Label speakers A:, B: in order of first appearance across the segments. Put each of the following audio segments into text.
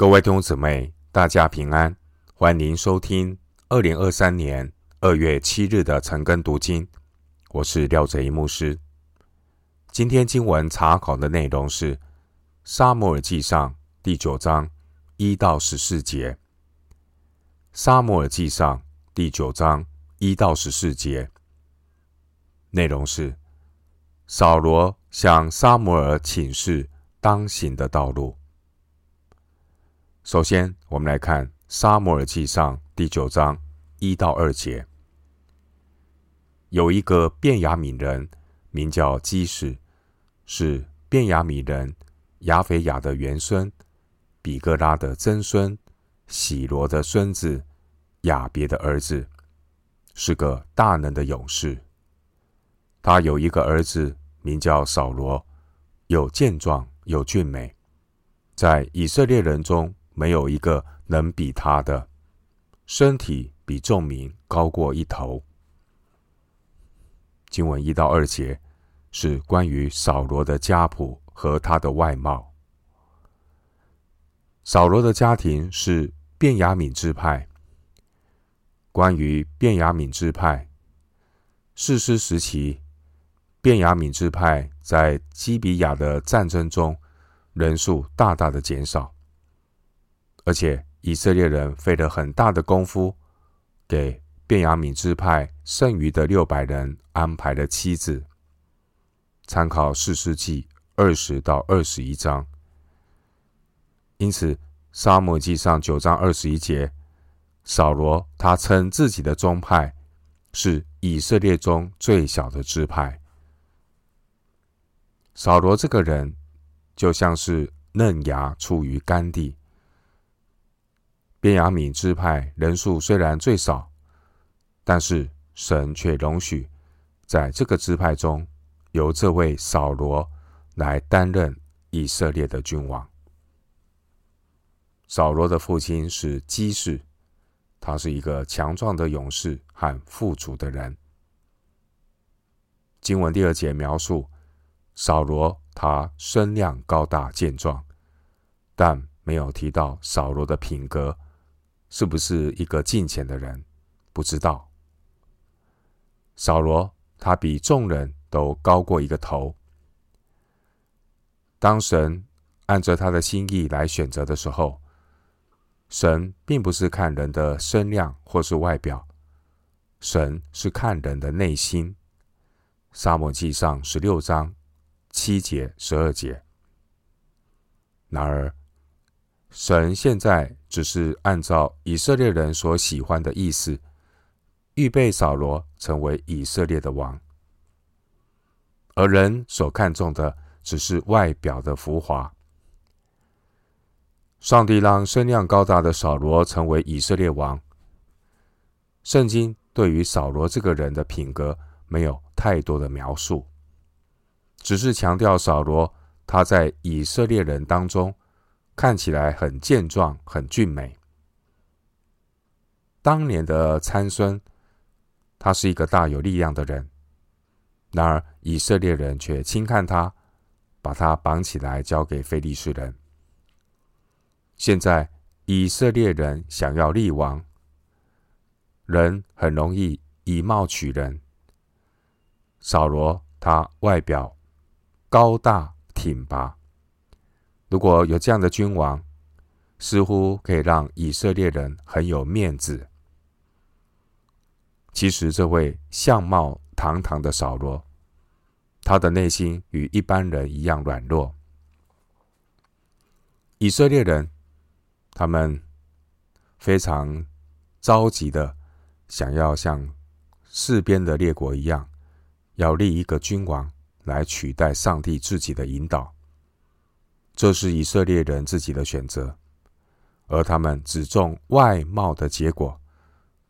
A: 各位弟兄姊妹，大家平安，欢迎收听二零二三年二月七日的晨更读经。我是廖哲一牧师。今天经文查考的内容是《撒母耳记上》第九章一到十四节。《撒母耳记上》第九章一到十四节内容是扫罗向撒母耳请示当行的道路。首先，我们来看《撒母耳记上》第九章一到二节。有一个便雅悯人，名叫基士，是便雅悯人亚斐亚的元孙，比哥拉的曾孙，洗罗的孙子，雅别的儿子，是个大能的勇士。他有一个儿子，名叫扫罗，又健壮又俊美，在以色列人中。没有一个能比他的，身体比众民高过一头。经文一到二节是关于扫罗的家谱和他的外貌。扫罗的家庭是便雅悯支派。关于便雅悯支派，士师时期，便雅悯支派在基比亚的战争中人数大大的减少。而且以色列人费了很大的功夫，给便雅悯支派剩余的六百人安排了妻子。参考四世纪二十到二十一章。因此，撒母耳记上九章二十一节，扫罗他称自己的宗派是以色列中最小的支派。扫罗这个人就像是嫩芽出于干地。便雅悯支派人数虽然最少，但是神却容许在这个支派中，由这位扫罗来担任以色列的君王。扫罗的父亲是基士，他是一个强壮的勇士和富足的人。经文第二节描述扫罗，他身量高大健壮，但没有提到扫罗的品格。是不是一个敬虔的人？不知道。扫罗他比众人都高过一个头。当神按着他的心意来选择的时候，神并不是看人的身量或是外表，神是看人的内心。撒母记上十六章七节、十二节。然而，神现在只是按照以色列人所喜欢的意思，预备扫罗成为以色列的王，而人所看重的只是外表的浮华。上帝让身量高大的扫罗成为以色列王。圣经对于扫罗这个人的品格没有太多的描述，只是强调扫罗他在以色列人当中。看起来很健壮，很俊美。当年的参孙，他是一个大有力量的人，然而以色列人却轻看他，把他绑起来交给非利士人。现在以色列人想要立王，人很容易以貌取人。扫罗他外表高大挺拔。如果有这样的君王，似乎可以让以色列人很有面子。其实，这位相貌堂堂的扫罗，他的内心与一般人一样软弱。以色列人，他们非常着急的想要像四边的列国一样，要立一个君王来取代上帝自己的引导。这是以色列人自己的选择，而他们只重外貌的结果，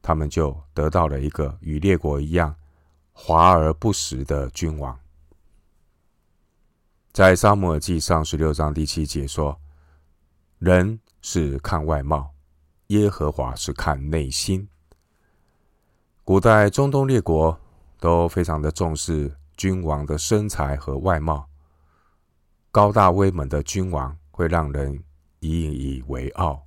A: 他们就得到了一个与列国一样华而不实的君王。在撒母耳记上十六章第七节说：“人是看外貌，耶和华是看内心。”古代中东列国都非常的重视君王的身材和外貌。高大威猛的君王会让人引以为傲。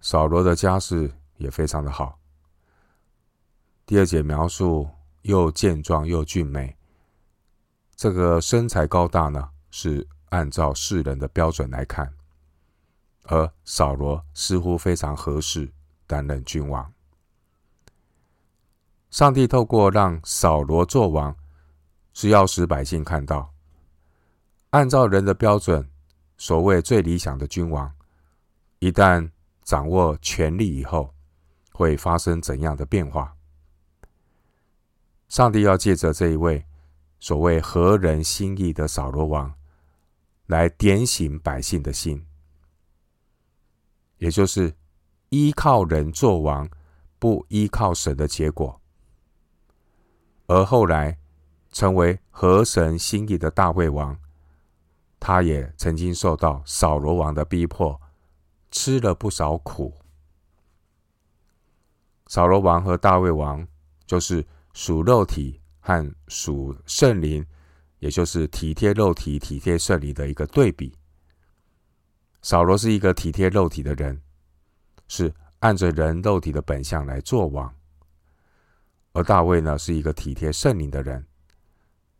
A: 扫罗的家世也非常的好。第二节描述又健壮又俊美，这个身材高大呢，是按照世人的标准来看，而扫罗似乎非常合适担任君王。上帝透过让扫罗做王，是要使百姓看到，按照人的标准，所谓最理想的君王，一旦掌握权力以后，会发生怎样的变化？上帝要借着这一位所谓合人心意的扫罗王，来点醒百姓的心，也就是依靠人做王，不依靠神的结果。而后来成为合神心意的大卫王。他也曾经受到扫罗王的逼迫，吃了不少苦。扫罗王和大卫王就是属肉体和属圣灵，也就是体贴肉体、体贴圣灵的一个对比。扫罗是一个体贴肉体的人，是按着人肉体的本相来做王；而大卫呢，是一个体贴圣灵的人。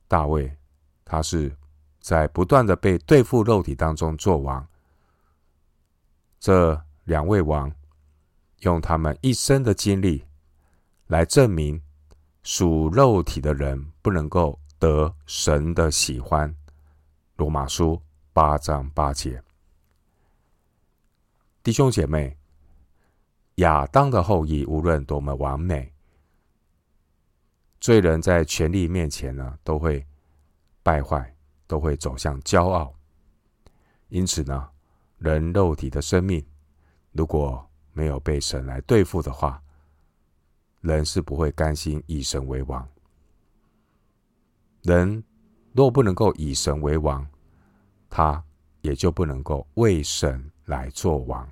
A: 大卫他是。在不断的被对付肉体当中做王，这两位王用他们一生的经历来证明属肉体的人不能够得神的喜欢。罗马书八章八节，弟兄姐妹，亚当的后裔无论多么完美，罪人在权力面前呢，都会败坏。都会走向骄傲，因此呢，人肉体的生命如果没有被神来对付的话，人是不会甘心以神为王。人若不能够以神为王，他也就不能够为神来做王。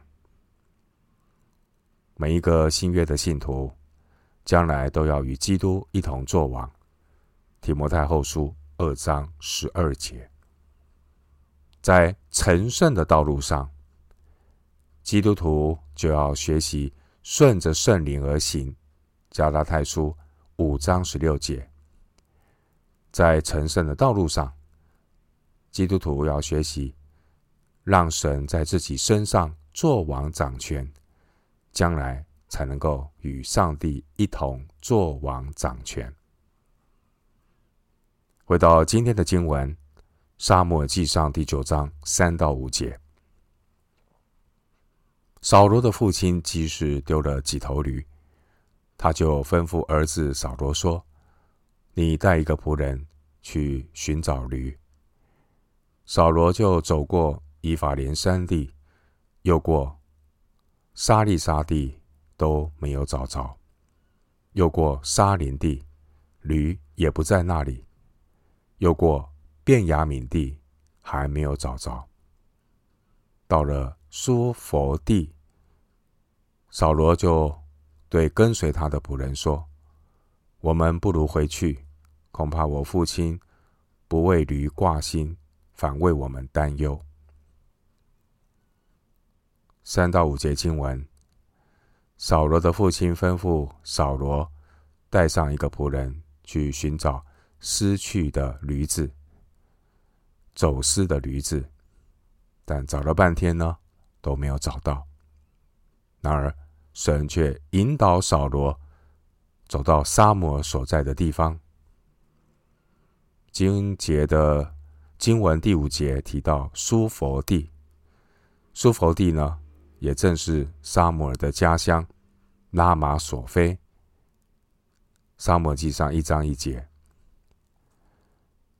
A: 每一个新约的信徒，将来都要与基督一同做王。提摩太后书。二章十二节，在成圣的道路上，基督徒就要学习顺着圣灵而行。加拉太书五章十六节，在成圣的道路上，基督徒要学习让神在自己身上做王掌权，将来才能够与上帝一同做王掌权。回到今天的经文，《沙漠记上》第九章三到五节。扫罗的父亲基士丢了几头驴，他就吩咐儿子扫罗说：“你带一个仆人去寻找驴。”扫罗就走过以法莲山地，又过沙利沙地，都没有找着；又过沙林地，驴也不在那里。又过便雅敏地，还没有找着。到了苏佛地，扫罗就对跟随他的仆人说：“我们不如回去，恐怕我父亲不为驴挂心，反为我们担忧。”三到五节经文，扫罗的父亲吩咐扫罗带上一个仆人去寻找。失去的驴子，走失的驴子，但找了半天呢，都没有找到。然而，神却引导扫罗走到撒母耳所在的地方。经节的经文第五节提到苏佛地，苏佛地呢，也正是沙摩尔的家乡拉玛索菲。撒母耳记上一章一节。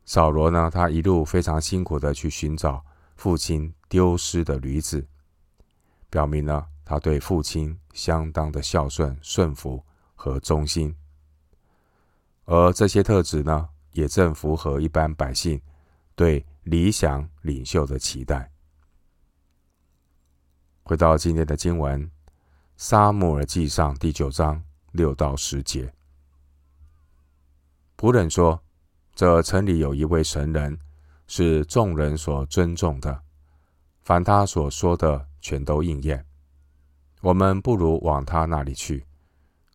A: 扫罗呢，他一路非常辛苦的去寻找父亲丢失的驴子，表明了他对父亲相当的孝顺、顺服和忠心。而这些特质呢，也正符合一般百姓对理想领袖的期待。回到今天的经文，《撒母耳记上》第九章六到十节，仆人说。这城里有一位神人，是众人所尊重的。凡他所说的，全都应验。我们不如往他那里去，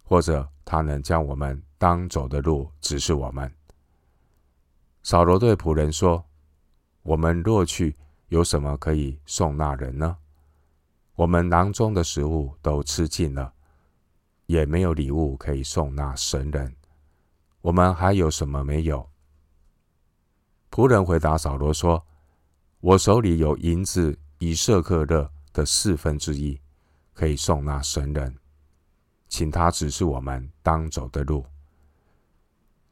A: 或者他能将我们当走的路指示我们。扫罗对仆人说：“我们若去，有什么可以送那人呢？我们囊中的食物都吃尽了，也没有礼物可以送那神人。我们还有什么没有？”仆人回答扫罗说：“我手里有银子以舍克勒的四分之一，可以送那神人，请他指示我们当走的路。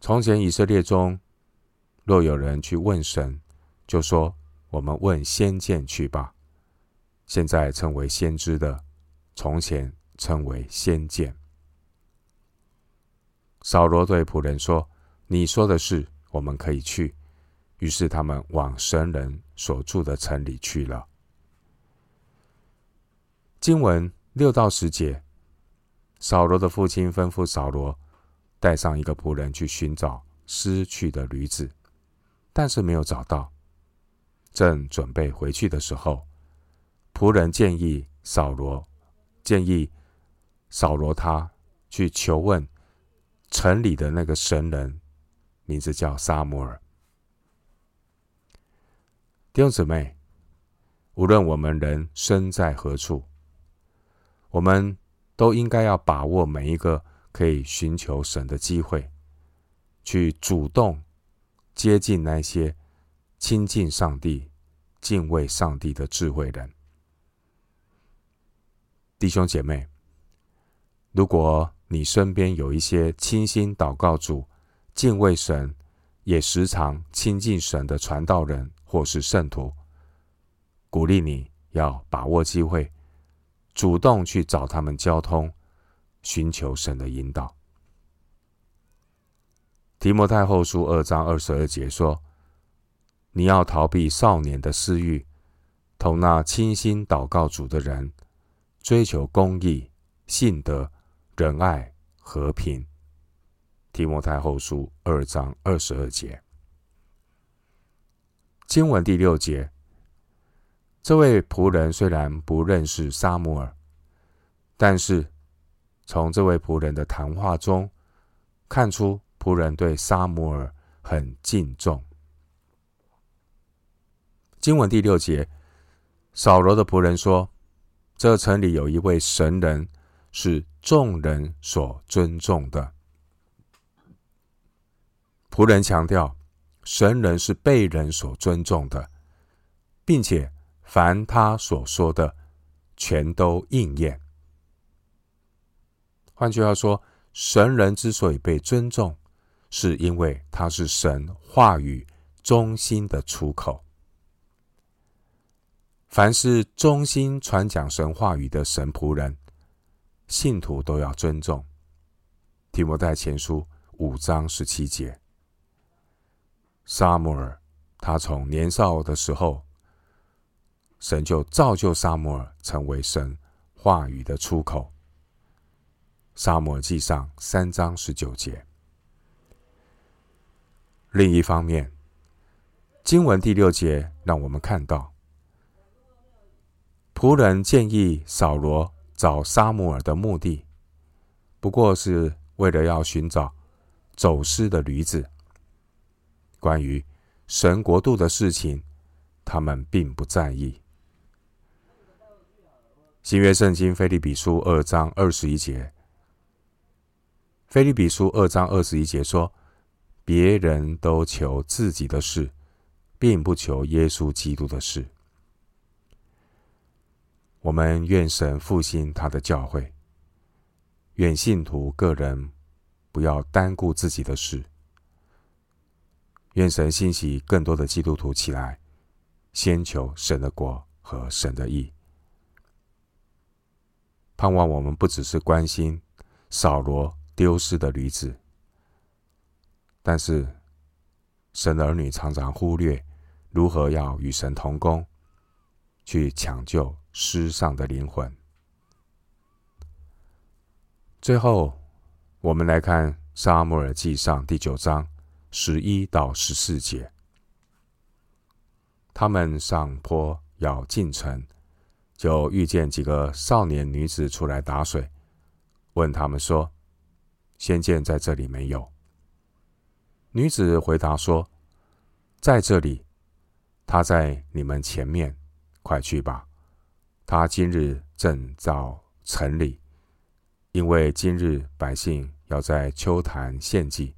A: 从前以色列中，若有人去问神，就说：我们问先见去吧。现在称为先知的，从前称为先见。”扫罗对仆人说：“你说的是，我们可以去。”于是他们往神人所住的城里去了。经文六到十节，扫罗的父亲吩咐扫罗带上一个仆人去寻找失去的驴子，但是没有找到。正准备回去的时候，仆人建议扫罗，建议扫罗他去求问城里的那个神人，名字叫撒母耳。弟兄姊妹，无论我们人身在何处，我们都应该要把握每一个可以寻求神的机会，去主动接近那些亲近上帝、敬畏上帝的智慧人。弟兄姐妹，如果你身边有一些倾心祷告主、敬畏神，也时常亲近神的传道人，或是圣徒，鼓励你要把握机会，主动去找他们交通，寻求神的引导。提摩太后书二章二十二节说：“你要逃避少年的私欲，同那倾心祷告主的人，追求公义、信德、仁爱、和平。”提摩太后书二章二十二节。经文第六节，这位仆人虽然不认识沙姆尔，但是从这位仆人的谈话中看出，仆人对沙姆尔很敬重。经文第六节，扫罗的仆人说：“这城里有一位神人，是众人所尊重的。”仆人强调。神人是被人所尊重的，并且凡他所说的，全都应验。换句话说，神人之所以被尊重，是因为他是神话语中心的出口。凡是忠心传讲神话语的神仆人，信徒都要尊重。提摩太前书五章十七节。撒母耳，他从年少的时候，神就造就撒母耳成为神话语的出口。撒母耳记上三章十九节。另一方面，经文第六节让我们看到，仆人建议扫罗找撒母耳的目的，不过是为了要寻找走失的驴子。关于神国度的事情，他们并不在意。新约圣经腓利比书二章二十一节，腓利比书二章二十一节说：“别人都求自己的事，并不求耶稣基督的事。”我们愿神复兴他的教会，愿信徒个人不要单顾自己的事。愿神兴起更多的基督徒起来，先求神的国和神的义。盼望我们不只是关心扫罗丢失的驴子，但是神儿女常常忽略如何要与神同工，去抢救失丧的灵魂。最后，我们来看《撒母耳记上》第九章。十一到十四节，他们上坡要进城，就遇见几个少年女子出来打水，问他们说：“仙剑在这里没有？”女子回答说：“在这里，他在你们前面，快去吧。他今日正到城里，因为今日百姓要在秋坛献祭，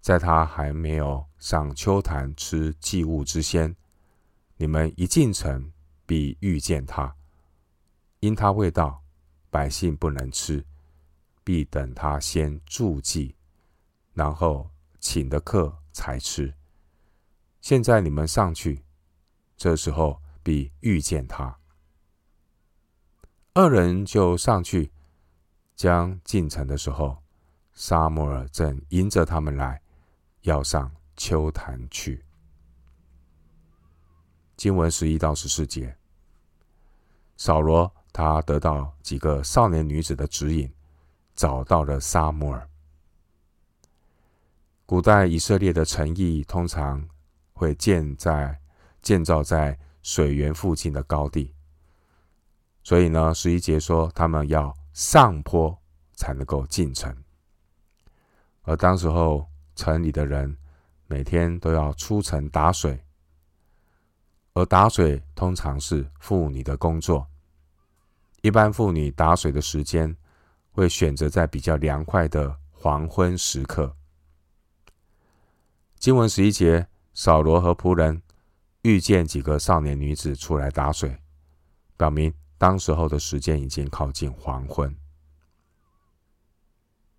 A: 在他还没有上秋坛吃祭物之先，你们一进城必遇见他，因他未到，百姓不能吃，必等他先祝祭，然后。”请的客才吃。现在你们上去，这时候必遇见他。二人就上去，将进城的时候，沙摩尔正迎着他们来，要上秋坛去。经文十一到十四节，扫罗他得到几个少年女子的指引，找到了撒摩尔。古代以色列的城邑通常会建在建造在水源附近的高地，所以呢，十一节说他们要上坡才能够进城。而当时候城里的人每天都要出城打水，而打水通常是妇女的工作。一般妇女打水的时间会选择在比较凉快的黄昏时刻。经文十一节，扫罗和仆人遇见几个少年女子出来打水，表明当时候的时间已经靠近黄昏。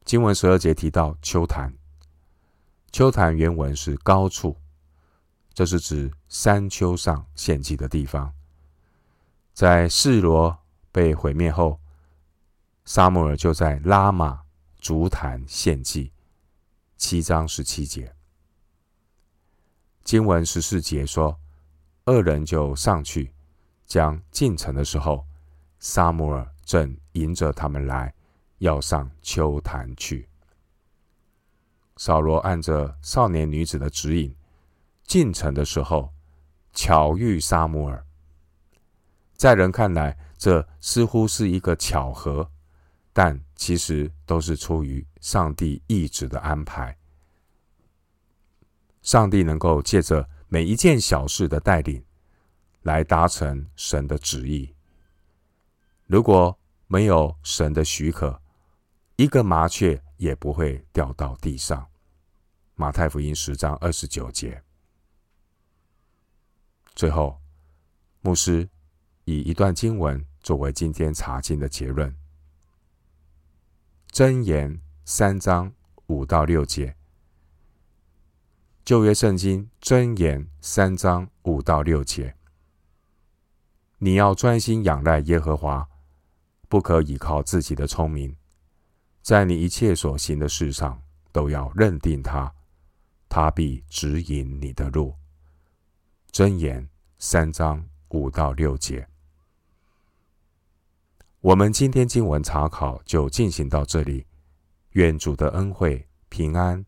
A: 经文十二节提到秋坛，秋坛原文是高处，这是指山丘上献祭的地方。在示罗被毁灭后，沙摩尔就在拉玛竹坛献祭。七章十七节。经文十四节说，二人就上去，将进城的时候，沙摩尔正迎着他们来，要上秋坛去。扫罗按着少年女子的指引，进城的时候，巧遇撒母耳。在人看来，这似乎是一个巧合，但其实都是出于上帝意志的安排。上帝能够借着每一件小事的带领，来达成神的旨意。如果没有神的许可，一个麻雀也不会掉到地上。马太福音十章二十九节。最后，牧师以一段经文作为今天查经的结论：箴言三章五到六节。旧约圣经箴言三章五到六节：你要专心仰赖耶和华，不可倚靠自己的聪明，在你一切所行的事上都要认定他，他必指引你的路。真言三章五到六节。我们今天经文查考就进行到这里，愿主的恩惠平安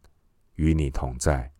A: 与你同在。